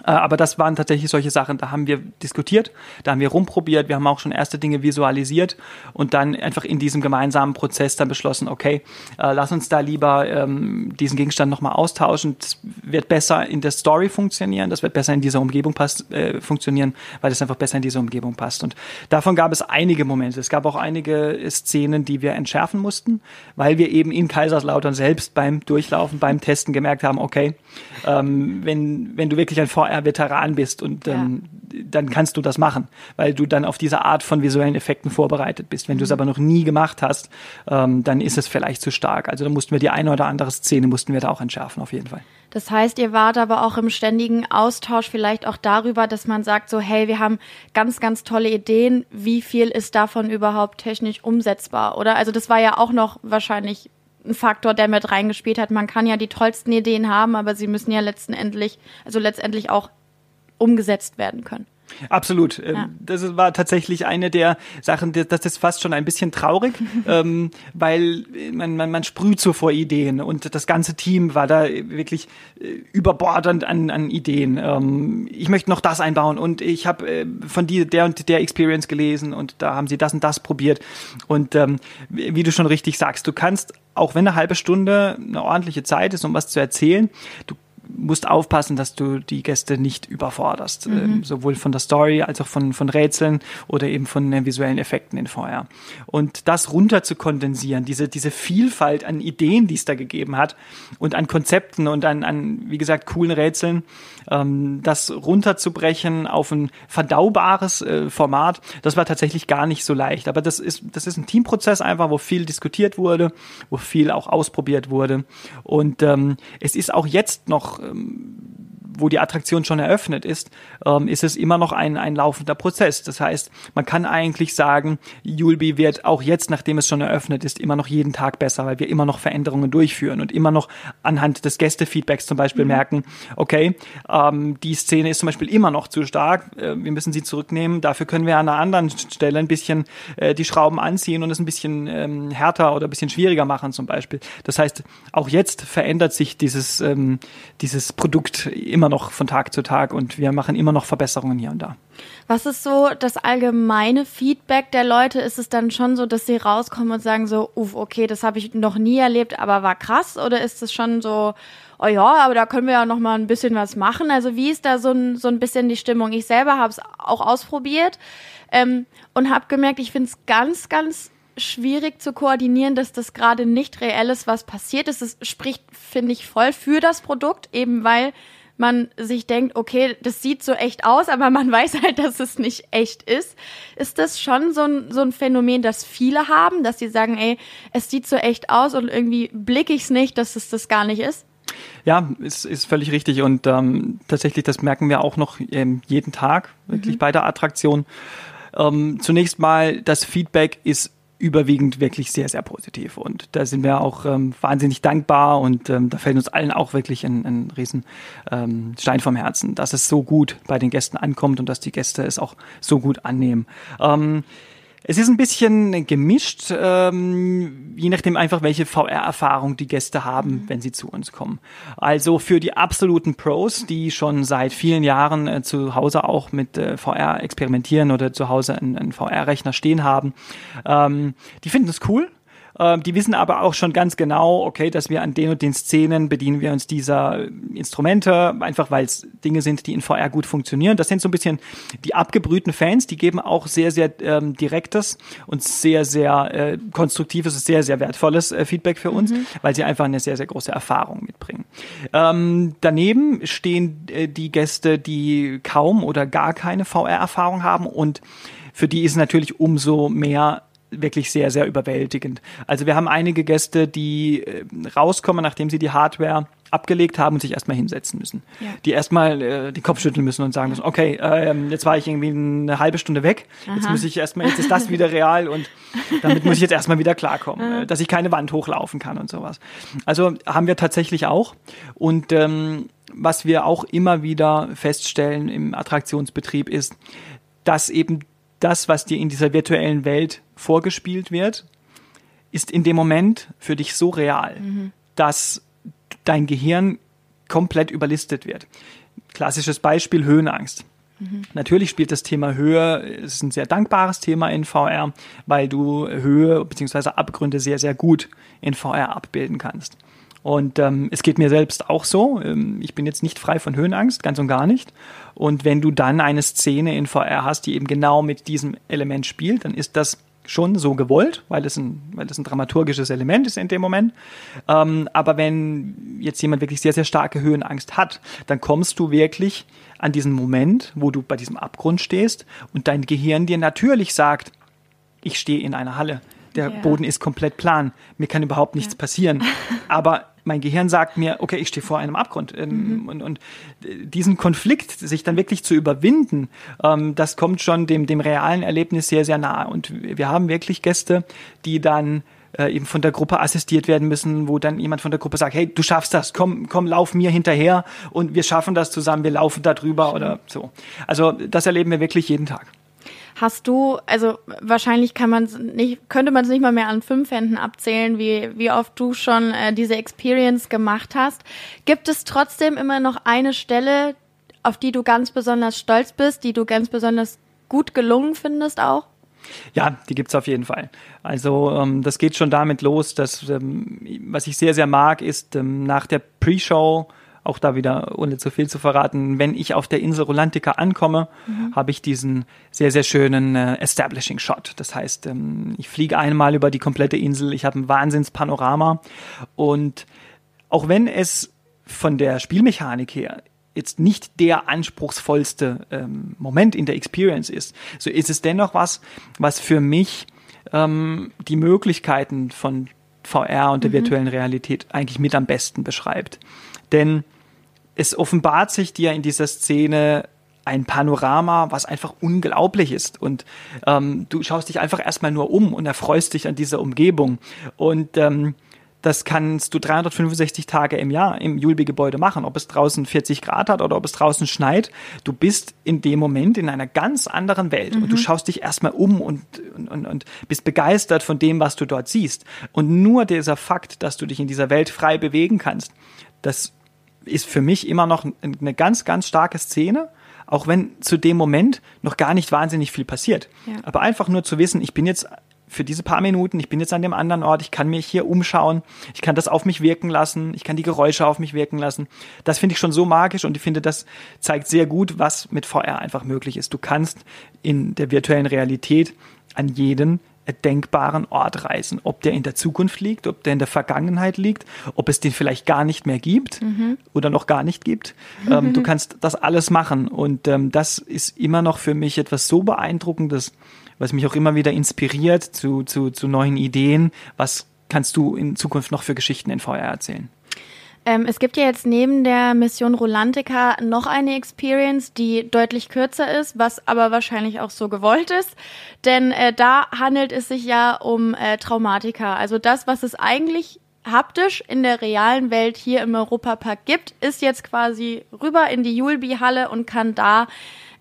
Speaker 3: Äh, aber das waren tatsächlich solche Sachen, da haben wir diskutiert, da haben wir rumprobiert, wir haben auch schon erste Dinge visualisiert und dann einfach in diesem gemeinsamen Prozess dann beschlossen, okay, äh, lass uns da lieber ähm, diesen Gegenstand nochmal austauschen. Das wird besser in der Story funktionieren, das wird besser in dieser Umgebung pass äh, funktionieren, weil es einfach besser in dieser Umgebung passt. Und davon gab es einige Momente. Es gab auch einige Szenen, die wir entschärfen mussten, weil wir eben in Kaiserslautern selbst beim Durchlaufen, beim Testen gemerkt haben, okay, ähm, wenn, wenn du wirklich ein VR-Veteran bist und ähm, ja. dann kannst du das machen, weil du dann auf diese Art von visuellen Effekten vorbereitet bist. Wenn mhm. du es aber noch nie gemacht hast, ähm, dann ist es vielleicht zu stark. Also da mussten wir die eine oder andere Szene mussten wir da auch entschärfen, auf jeden Fall.
Speaker 2: Das heißt, ihr wart aber auch im ständigen Austausch vielleicht auch darüber, dass man sagt so, hey, wir haben ganz, ganz tolle Ideen. Wie viel ist davon überhaupt technisch umsetzbar? Oder? Also das war ja auch noch wahrscheinlich ein Faktor, der mit reingespielt hat. Man kann ja die tollsten Ideen haben, aber sie müssen ja letztendlich, also letztendlich auch umgesetzt werden können.
Speaker 3: Absolut. Ähm, ja. Das war tatsächlich eine der Sachen, das ist fast schon ein bisschen traurig, ähm, weil man, man, man sprüht so vor Ideen und das ganze Team war da wirklich äh, überbordend an, an Ideen. Ähm, ich möchte noch das einbauen und ich habe äh, von die, der und der Experience gelesen und da haben sie das und das probiert. Und ähm, wie du schon richtig sagst, du kannst auch wenn eine halbe Stunde eine ordentliche Zeit ist, um was zu erzählen, du musst aufpassen, dass du die Gäste nicht überforderst, mhm. ähm, sowohl von der Story als auch von, von Rätseln oder eben von äh, visuellen Effekten in VR. Und das runter zu kondensieren, diese, diese Vielfalt an Ideen, die es da gegeben hat und an Konzepten und an, an wie gesagt, coolen Rätseln, ähm, das runterzubrechen auf ein verdaubares äh, Format, das war tatsächlich gar nicht so leicht. Aber das ist, das ist ein Teamprozess einfach, wo viel diskutiert wurde, wo viel auch ausprobiert wurde. Und ähm, es ist auch jetzt noch ähm, wo die Attraktion schon eröffnet ist, ähm, ist es immer noch ein, ein laufender Prozess. Das heißt, man kann eigentlich sagen, Julbi wird auch jetzt, nachdem es schon eröffnet ist, immer noch jeden Tag besser, weil wir immer noch Veränderungen durchführen und immer noch anhand des Gästefeedbacks zum Beispiel mhm. merken, okay, ähm, die Szene ist zum Beispiel immer noch zu stark, äh, wir müssen sie zurücknehmen, dafür können wir an einer anderen Stelle ein bisschen äh, die Schrauben anziehen und es ein bisschen ähm, härter oder ein bisschen schwieriger machen zum Beispiel. Das heißt, auch jetzt verändert sich dieses, ähm, dieses Produkt immer immer noch von Tag zu Tag und wir machen immer noch Verbesserungen hier und da.
Speaker 2: Was ist so das allgemeine Feedback der Leute? Ist es dann schon so, dass sie rauskommen und sagen so, uff, okay, das habe ich noch nie erlebt, aber war krass? Oder ist es schon so, oh ja, aber da können wir ja noch mal ein bisschen was machen? Also wie ist da so ein, so ein bisschen die Stimmung? Ich selber habe es auch ausprobiert ähm, und habe gemerkt, ich finde es ganz, ganz schwierig zu koordinieren, dass das gerade nicht reell ist, was passiert ist. Es spricht, finde ich, voll für das Produkt, eben weil man sich denkt, okay, das sieht so echt aus, aber man weiß halt, dass es nicht echt ist. Ist das schon so ein, so ein Phänomen, das viele haben, dass sie sagen, ey, es sieht so echt aus und irgendwie blicke ich es nicht, dass es das gar nicht ist?
Speaker 3: Ja, ist, ist völlig richtig. Und ähm, tatsächlich, das merken wir auch noch ähm, jeden Tag, wirklich mhm. bei der Attraktion. Ähm, zunächst mal, das Feedback ist überwiegend wirklich sehr, sehr positiv. Und da sind wir auch ähm, wahnsinnig dankbar und ähm, da fällt uns allen auch wirklich ein, ein riesen ähm, Stein vom Herzen, dass es so gut bei den Gästen ankommt und dass die Gäste es auch so gut annehmen. Ähm, es ist ein bisschen gemischt, ähm, je nachdem einfach, welche VR-Erfahrung die Gäste haben, mhm. wenn sie zu uns kommen. Also für die absoluten Pros, die schon seit vielen Jahren äh, zu Hause auch mit äh, VR experimentieren oder zu Hause einen, einen VR-Rechner stehen haben, ähm, die finden es cool ähm, die wissen aber auch schon ganz genau, okay, dass wir an den und den Szenen bedienen wir uns dieser Instrumente, einfach weil es Dinge sind, die in VR gut funktionieren. Das sind so ein bisschen die abgebrühten Fans, die geben auch sehr, sehr ähm, direktes und sehr, sehr äh, konstruktives, sehr, sehr wertvolles äh, Feedback für uns, mhm. weil sie einfach eine sehr, sehr große Erfahrung mitbringen. Ähm, daneben stehen äh, die Gäste, die kaum oder gar keine VR-Erfahrung haben und für die ist natürlich umso mehr wirklich sehr, sehr überwältigend. Also wir haben einige Gäste, die äh, rauskommen, nachdem sie die Hardware abgelegt haben und sich erstmal hinsetzen müssen. Ja. Die erstmal äh, den Kopf schütteln müssen und sagen müssen, okay, äh, jetzt war ich irgendwie eine halbe Stunde weg, Aha. jetzt muss ich erstmal, jetzt ist das wieder real und damit muss ich jetzt erstmal wieder klarkommen, äh, dass ich keine Wand hochlaufen kann und sowas. Also haben wir tatsächlich auch. Und ähm, was wir auch immer wieder feststellen im Attraktionsbetrieb ist, dass eben das, was dir in dieser virtuellen Welt vorgespielt wird, ist in dem Moment für dich so real, mhm. dass dein Gehirn komplett überlistet wird. Klassisches Beispiel Höhenangst. Mhm. Natürlich spielt das Thema Höhe, es ist ein sehr dankbares Thema in VR, weil du Höhe bzw. Abgründe sehr, sehr gut in VR abbilden kannst. Und ähm, es geht mir selbst auch so. Ähm, ich bin jetzt nicht frei von Höhenangst, ganz und gar nicht. Und wenn du dann eine Szene in VR hast, die eben genau mit diesem Element spielt, dann ist das schon so gewollt, weil es ein, weil es ein dramaturgisches Element ist in dem Moment. Ähm, aber wenn jetzt jemand wirklich sehr, sehr starke Höhenangst hat, dann kommst du wirklich an diesen Moment, wo du bei diesem Abgrund stehst und dein Gehirn dir natürlich sagt, ich stehe in einer Halle. Der ja. Boden ist komplett plan. Mir kann überhaupt nichts ja. passieren. Aber mein Gehirn sagt mir, okay, ich stehe vor einem Abgrund. Ähm, mhm. Und, und, diesen Konflikt, sich dann wirklich zu überwinden, ähm, das kommt schon dem, dem realen Erlebnis sehr, sehr nahe. Und wir haben wirklich Gäste, die dann äh, eben von der Gruppe assistiert werden müssen, wo dann jemand von der Gruppe sagt, hey, du schaffst das, komm, komm, lauf mir hinterher und wir schaffen das zusammen, wir laufen da drüber oder so. Also das erleben wir wirklich jeden Tag.
Speaker 2: Hast du, also wahrscheinlich kann man nicht, könnte man es nicht mal mehr an fünf Händen abzählen, wie, wie oft du schon äh, diese Experience gemacht hast. Gibt es trotzdem immer noch eine Stelle, auf die du ganz besonders stolz bist, die du ganz besonders gut gelungen findest auch?
Speaker 3: Ja, die gibt's auf jeden Fall. Also ähm, das geht schon damit los, dass ähm, was ich sehr, sehr mag, ist ähm, nach der Pre-Show auch da wieder, ohne zu viel zu verraten, wenn ich auf der Insel Rolantica ankomme, mhm. habe ich diesen sehr, sehr schönen äh, Establishing Shot. Das heißt, ähm, ich fliege einmal über die komplette Insel, ich habe ein Wahnsinnspanorama und auch wenn es von der Spielmechanik her jetzt nicht der anspruchsvollste ähm, Moment in der Experience ist, so ist es dennoch was, was für mich ähm, die Möglichkeiten von VR und der mhm. virtuellen Realität eigentlich mit am besten beschreibt. Denn es offenbart sich dir in dieser Szene ein Panorama, was einfach unglaublich ist. Und ähm, du schaust dich einfach erstmal nur um und erfreust dich an dieser Umgebung. Und ähm, das kannst du 365 Tage im Jahr im Julbi-Gebäude machen, ob es draußen 40 Grad hat oder ob es draußen schneit. Du bist in dem Moment in einer ganz anderen Welt mhm. und du mhm. schaust dich erstmal um und, und, und bist begeistert von dem, was du dort siehst. Und nur dieser Fakt, dass du dich in dieser Welt frei bewegen kannst, das ist für mich immer noch eine ganz, ganz starke Szene, auch wenn zu dem Moment noch gar nicht wahnsinnig viel passiert. Ja. Aber einfach nur zu wissen, ich bin jetzt für diese paar Minuten, ich bin jetzt an dem anderen Ort, ich kann mich hier umschauen, ich kann das auf mich wirken lassen, ich kann die Geräusche auf mich wirken lassen. Das finde ich schon so magisch und ich finde, das zeigt sehr gut, was mit VR einfach möglich ist. Du kannst in der virtuellen Realität an jeden denkbaren Ort reisen. Ob der in der Zukunft liegt, ob der in der Vergangenheit liegt, ob es den vielleicht gar nicht mehr gibt mhm. oder noch gar nicht gibt. Ähm, du kannst das alles machen. Und ähm, das ist immer noch für mich etwas so beeindruckendes, was mich auch immer wieder inspiriert zu, zu, zu neuen Ideen. Was kannst du in Zukunft noch für Geschichten in VR erzählen?
Speaker 2: Ähm, es gibt ja jetzt neben der Mission Rolantica noch eine Experience, die deutlich kürzer ist, was aber wahrscheinlich auch so gewollt ist. Denn äh, da handelt es sich ja um äh, Traumatika. Also das, was es eigentlich haptisch in der realen Welt hier im Europapark gibt, ist jetzt quasi rüber in die Julbi-Halle und kann da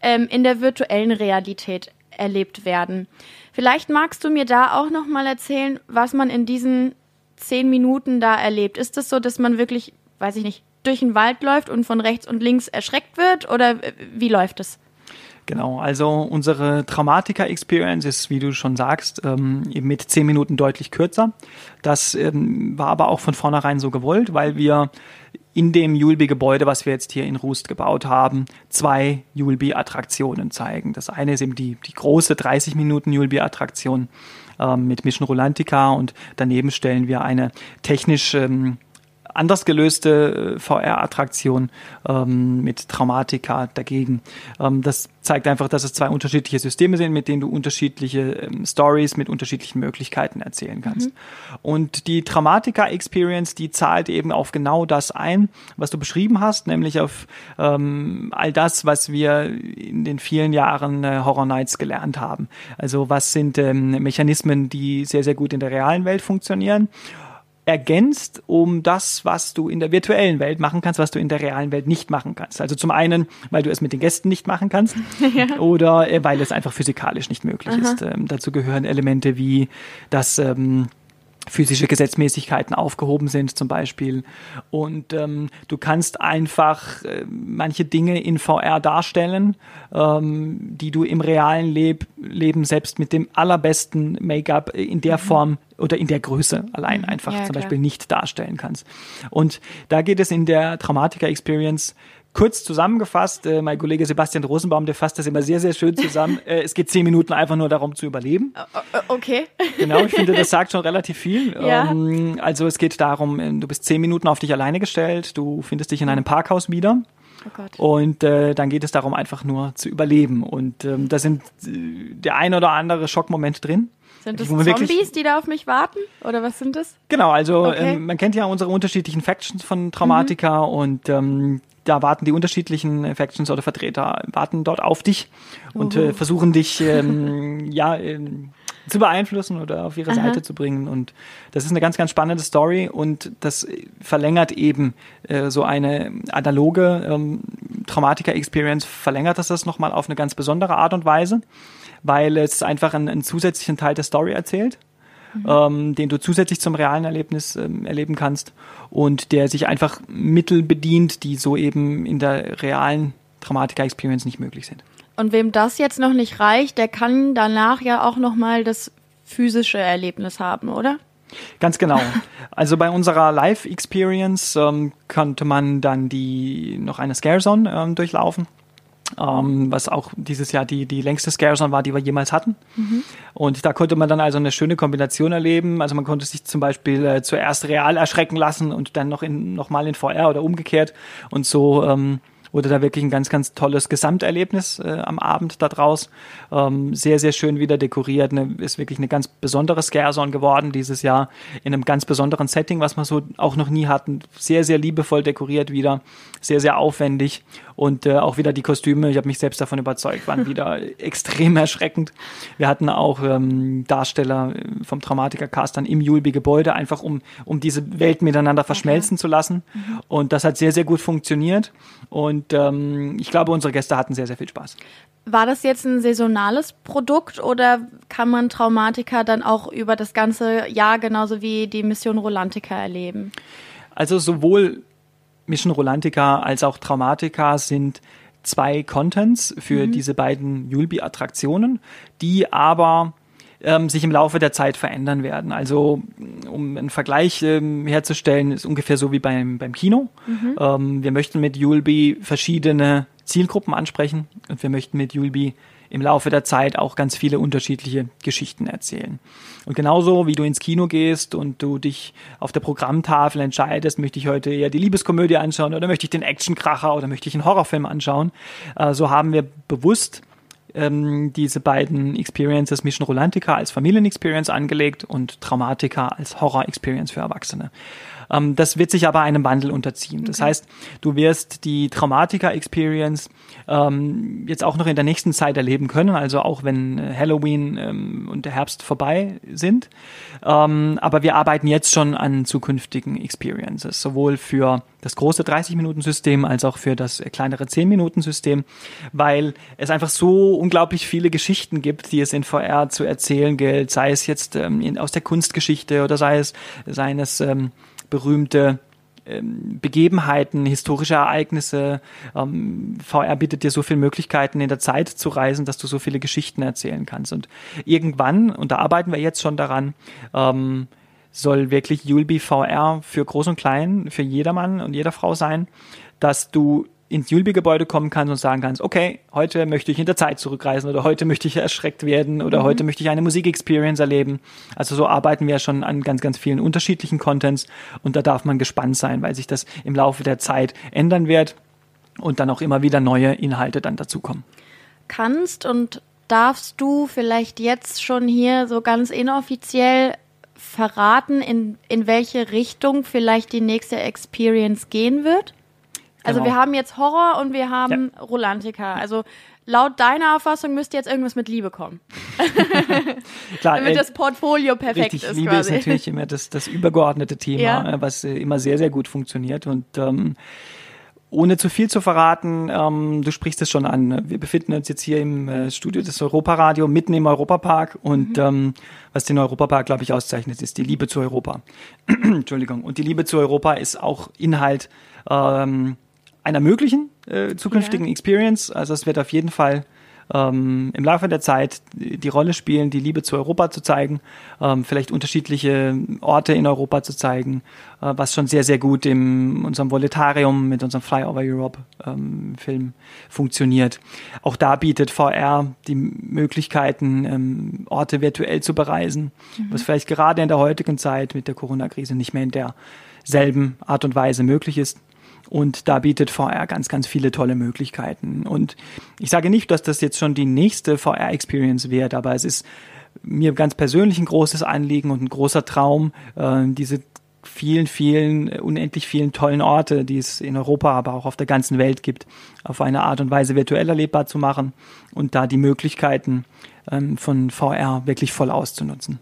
Speaker 2: ähm, in der virtuellen Realität erlebt werden. Vielleicht magst du mir da auch noch mal erzählen, was man in diesen zehn Minuten da erlebt? Ist es das so, dass man wirklich, weiß ich nicht, durch den Wald läuft und von rechts und links erschreckt wird? Oder wie läuft es?
Speaker 3: Genau, also unsere Traumatika-Experience ist, wie du schon sagst, ähm, mit zehn Minuten deutlich kürzer. Das ähm, war aber auch von vornherein so gewollt, weil wir in dem Julbi-Gebäude, was wir jetzt hier in Rust gebaut haben, zwei Julbi-Attraktionen zeigen. Das eine ist eben die, die große 30 Minuten Julbi-Attraktion mit Mission Rolantica und daneben stellen wir eine technisch ähm, anders gelöste äh, VR-Attraktion ähm, mit Traumatika dagegen. Ähm, das zeigt einfach, dass es zwei unterschiedliche Systeme sind, mit denen du unterschiedliche ähm, Stories mit unterschiedlichen Möglichkeiten erzählen kannst. Mhm. Und die Traumatika-Experience, die zahlt eben auf genau das ein, was du beschrieben hast, nämlich auf ähm, all das, was wir in den vielen Jahren äh, Horror Nights gelernt haben. Also was sind ähm, Mechanismen, die sehr, sehr gut in der realen Welt funktionieren ergänzt um das, was du in der virtuellen Welt machen kannst, was du in der realen Welt nicht machen kannst. Also zum einen, weil du es mit den Gästen nicht machen kannst ja. oder äh, weil es einfach physikalisch nicht möglich Aha. ist. Ähm, dazu gehören Elemente wie das ähm, physische Gesetzmäßigkeiten aufgehoben sind zum Beispiel. Und ähm, du kannst einfach äh, manche Dinge in VR darstellen, ähm, die du im realen Leb Leben selbst mit dem allerbesten Make-up in der mhm. Form oder in der Größe allein mhm. einfach ja, zum Beispiel nicht darstellen kannst. Und da geht es in der Traumatica Experience Kurz zusammengefasst, äh, mein Kollege Sebastian Rosenbaum, der fasst das immer sehr, sehr schön zusammen. Äh, es geht zehn Minuten einfach nur darum zu überleben.
Speaker 2: Okay.
Speaker 3: Genau, ich finde, das sagt schon relativ viel. Ja. Ähm, also es geht darum, äh, du bist zehn Minuten auf dich alleine gestellt, du findest dich in einem Parkhaus wieder. Oh Gott. Und äh, dann geht es darum, einfach nur zu überleben. Und ähm, da sind äh, der ein oder andere Schockmoment drin.
Speaker 2: Sind das Zombies, die da auf mich warten? Oder was sind das?
Speaker 3: Genau, also okay. ähm, man kennt ja unsere unterschiedlichen Factions von Traumatika mhm. und ähm, da warten die unterschiedlichen Factions oder Vertreter, warten dort auf dich und äh, versuchen dich ähm, ja ähm, zu beeinflussen oder auf ihre Aha. Seite zu bringen. Und das ist eine ganz, ganz spannende Story und das verlängert eben äh, so eine analoge ähm, Traumatiker-Experience, verlängert das das nochmal auf eine ganz besondere Art und Weise, weil es einfach einen, einen zusätzlichen Teil der Story erzählt mhm. ähm, den du zusätzlich zum realen Erlebnis ähm, erleben kannst und der sich einfach Mittel bedient, die so eben in der realen Dramatika-Experience nicht möglich sind.
Speaker 2: Und wem das jetzt noch nicht reicht, der kann danach ja auch noch mal das physische Erlebnis haben, oder?
Speaker 3: Ganz genau. Also bei unserer Live-Experience ähm, konnte man dann die noch eine Scare Zone ähm, durchlaufen ähm, was auch dieses Jahr die, die längste Scarezone war, die wir jemals hatten. Mhm. Und da konnte man dann also eine schöne Kombination erleben. Also man konnte sich zum Beispiel äh, zuerst real erschrecken lassen und dann noch in, noch mal in VR oder umgekehrt und so ähm, wurde da wirklich ein ganz, ganz tolles Gesamterlebnis äh, am Abend da draus. Ähm, sehr, sehr schön wieder dekoriert. Ne, ist wirklich eine ganz besondere Scarezone geworden dieses Jahr in einem ganz besonderen Setting, was wir so auch noch nie hatten. Sehr, sehr liebevoll dekoriert wieder. Sehr, sehr aufwendig. Und äh, auch wieder die Kostüme, ich habe mich selbst davon überzeugt, waren wieder extrem erschreckend. Wir hatten auch ähm, Darsteller äh, vom Traumatiker-Cast dann im Julbi-Gebäude, einfach um, um diese Welt miteinander verschmelzen okay. zu lassen. Mhm. Und das hat sehr, sehr gut funktioniert. Und ähm, ich glaube, unsere Gäste hatten sehr, sehr viel Spaß.
Speaker 2: War das jetzt ein saisonales Produkt oder kann man Traumatiker dann auch über das ganze Jahr genauso wie die Mission Rolantica erleben?
Speaker 3: Also sowohl Mission Rolantica als auch Traumatica sind zwei Contents für mhm. diese beiden Julbi-Attraktionen, die aber ähm, sich im Laufe der Zeit verändern werden. Also um einen Vergleich ähm, herzustellen, ist ungefähr so wie beim, beim Kino. Mhm. Ähm, wir möchten mit Julbi verschiedene Zielgruppen ansprechen und wir möchten mit Julbi im Laufe der Zeit auch ganz viele unterschiedliche Geschichten erzählen. Und genauso wie du ins Kino gehst und du dich auf der Programmtafel entscheidest, möchte ich heute eher die Liebeskomödie anschauen oder möchte ich den Actionkracher oder möchte ich einen Horrorfilm anschauen, äh, so haben wir bewusst ähm, diese beiden Experiences Mission Rolantica als Familienexperience angelegt und Traumatica als Horror-Experience für Erwachsene. Ähm, das wird sich aber einem Wandel unterziehen. Das heißt, du wirst die Traumatica-Experience ähm, jetzt auch noch in der nächsten Zeit erleben können, also auch wenn äh, Halloween ähm, und der Herbst vorbei sind. Ähm, aber wir arbeiten jetzt schon an zukünftigen Experiences, sowohl für das große 30-Minuten-System als auch für das kleinere 10-Minuten-System, weil es einfach so unglaublich viele Geschichten gibt, die es in VR zu erzählen gilt, sei es jetzt ähm, aus der Kunstgeschichte oder sei es seines ähm, berühmte ähm, Begebenheiten, historische Ereignisse. Ähm, VR bietet dir so viele Möglichkeiten, in der Zeit zu reisen, dass du so viele Geschichten erzählen kannst. Und irgendwann, und da arbeiten wir jetzt schon daran, ähm, soll wirklich Yulby VR für Groß und Klein, für jedermann und jeder Frau sein, dass du ins Julbi-Gebäude kommen kannst und sagen kannst, okay, heute möchte ich in der Zeit zurückreisen oder heute möchte ich erschreckt werden oder mhm. heute möchte ich eine Musikexperience erleben. Also so arbeiten wir schon an ganz, ganz vielen unterschiedlichen Contents und da darf man gespannt sein, weil sich das im Laufe der Zeit ändern wird und dann auch immer wieder neue Inhalte dann dazukommen.
Speaker 2: Kannst und darfst du vielleicht jetzt schon hier so ganz inoffiziell verraten, in, in welche Richtung vielleicht die nächste Experience gehen wird? Also genau. wir haben jetzt Horror und wir haben ja. Rolantica. Also laut deiner Auffassung müsste jetzt irgendwas mit Liebe kommen. Klar, Damit äh, das Portfolio perfekt richtig, ist.
Speaker 3: Liebe quasi. ist natürlich immer das, das übergeordnete Thema, ja. Äh, was äh, immer sehr, sehr gut funktioniert. Und ähm, ohne zu viel zu verraten, ähm, du sprichst es schon an. Wir befinden uns jetzt hier im äh, Studio des Europaradio mitten im Europapark und mhm. ähm, was den Europapark, glaube ich, auszeichnet, ist die Liebe zu Europa. Entschuldigung. Und die Liebe zu Europa ist auch Inhalt ähm, einer möglichen äh, zukünftigen ja. Experience. Also es wird auf jeden Fall ähm, im Laufe der Zeit die Rolle spielen, die Liebe zu Europa zu zeigen, ähm, vielleicht unterschiedliche Orte in Europa zu zeigen, äh, was schon sehr, sehr gut in unserem Voletarium mit unserem Flyover Europe ähm, Film funktioniert. Auch da bietet VR die Möglichkeiten, ähm, Orte virtuell zu bereisen, mhm. was vielleicht gerade in der heutigen Zeit mit der Corona-Krise nicht mehr in derselben Art und Weise möglich ist. Und da bietet VR ganz, ganz viele tolle Möglichkeiten. Und ich sage nicht, dass das jetzt schon die nächste VR-Experience wird, aber es ist mir ganz persönlich ein großes Anliegen und ein großer Traum, äh, diese vielen, vielen, unendlich vielen tollen Orte, die es in Europa, aber auch auf der ganzen Welt gibt, auf eine Art und Weise virtuell erlebbar zu machen und da die Möglichkeiten ähm, von VR wirklich voll auszunutzen.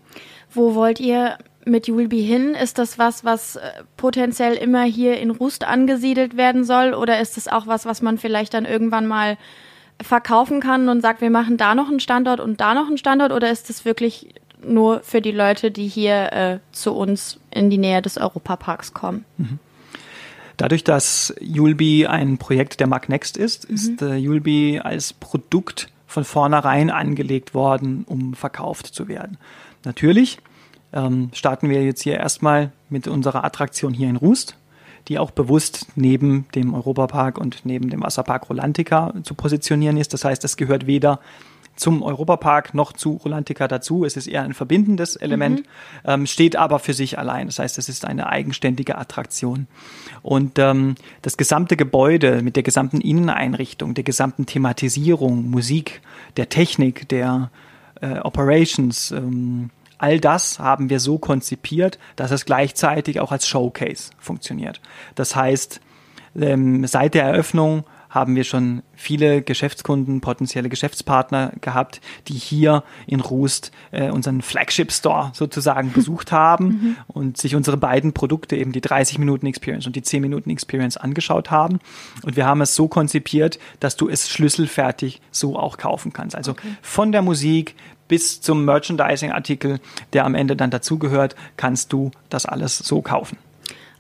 Speaker 2: Wo wollt ihr mit Julbi hin? Ist das was, was äh, potenziell immer hier in Rust angesiedelt werden soll? Oder ist es auch was, was man vielleicht dann irgendwann mal verkaufen kann und sagt, wir machen da noch einen Standort und da noch einen Standort? Oder ist es wirklich nur für die Leute, die hier äh, zu uns in die Nähe des Europaparks kommen? Mhm.
Speaker 3: Dadurch, dass Julbi ein Projekt der Magnext ist, mhm. ist äh, Julbi als Produkt von vornherein angelegt worden, um verkauft zu werden. Natürlich ähm, starten wir jetzt hier erstmal mit unserer Attraktion hier in Rust, die auch bewusst neben dem Europapark und neben dem Wasserpark Rolantica zu positionieren ist. Das heißt, es gehört weder zum Europapark noch zu Rolantica dazu. Es ist eher ein verbindendes Element, mhm. ähm, steht aber für sich allein. Das heißt, es ist eine eigenständige Attraktion. Und ähm, das gesamte Gebäude mit der gesamten Inneneinrichtung, der gesamten Thematisierung, Musik, der Technik, der äh, Operations, ähm, All das haben wir so konzipiert, dass es gleichzeitig auch als Showcase funktioniert. Das heißt, ähm, seit der Eröffnung haben wir schon viele Geschäftskunden, potenzielle Geschäftspartner gehabt, die hier in Rust äh, unseren Flagship Store sozusagen besucht haben mhm. und sich unsere beiden Produkte, eben die 30 Minuten Experience und die 10 Minuten Experience angeschaut haben. Und wir haben es so konzipiert, dass du es schlüsselfertig so auch kaufen kannst. Also okay. von der Musik bis zum Merchandising-Artikel, der am Ende dann dazugehört, kannst du das alles so kaufen.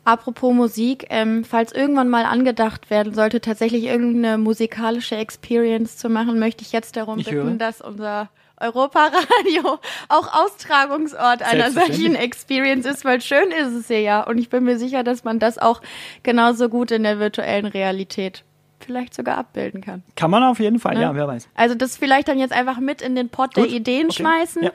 Speaker 2: Apropos Musik, ähm, falls irgendwann mal angedacht werden sollte, tatsächlich irgendeine musikalische Experience zu machen, möchte ich jetzt darum ich bitten, höre. dass unser Europaradio auch Austragungsort einer solchen Experience ist, weil schön ist es hier ja. Und ich bin mir sicher, dass man das auch genauso gut in der virtuellen Realität vielleicht sogar abbilden kann.
Speaker 3: Kann man auf jeden Fall,
Speaker 2: Ne?
Speaker 3: ja, wer weiß.
Speaker 2: Also das vielleicht dann jetzt einfach mit in den Pot der
Speaker 3: Gut,
Speaker 2: Ideen
Speaker 3: okay.
Speaker 2: schmeißen.
Speaker 3: Ja.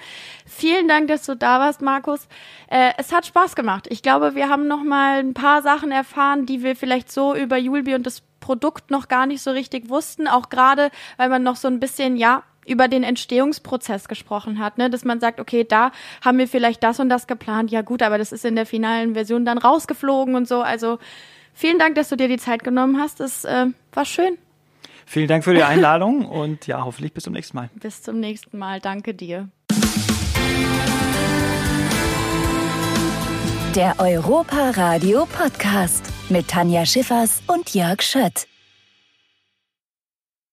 Speaker 2: Vielen Dank, dass du da warst, Markus. Äh, es hat Spaß gemacht. Ich glaube, wir haben noch mal ein paar Sachen erfahren, die wir vielleicht so über Julbi und das Produkt noch gar nicht so richtig wussten. Auch gerade, weil man noch so ein bisschen, ja, über den Entstehungsprozess gesprochen hat, ne? dass man sagt, okay, da haben wir vielleicht das und das geplant. Ja gut, aber das ist in der finalen Version dann rausgeflogen und so. Also vielen Dank, dass du dir die Zeit genommen hast. Das äh, war schön.
Speaker 3: Vielen Dank für die Einladung und ja, hoffentlich bis zum nächsten Mal.
Speaker 2: Bis zum nächsten Mal. Danke dir.
Speaker 1: Der Europa Radio Podcast mit Tanja Schiffers und Jörg Schött.